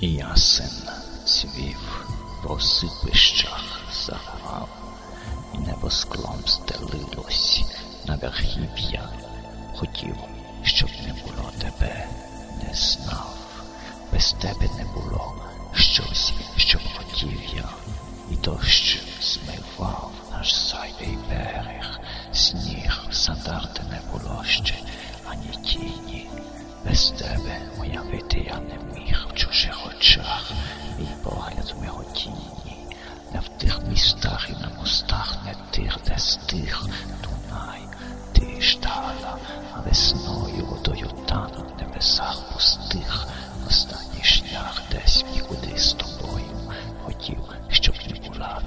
Ясен цвів по сипищах заграв, і небосклом стелилось на верхів'я. Хотів, щоб не було тебе, не знав. Без тебе не було щось, що хотів я, і дощ змивав наш зайвий берег, сніг сандарти не було ще, ані тіні. Без тебе уявити я не весною водою тану в небесах пустих, останній шлях десь нікуди з тобою. Хотів, щоб не була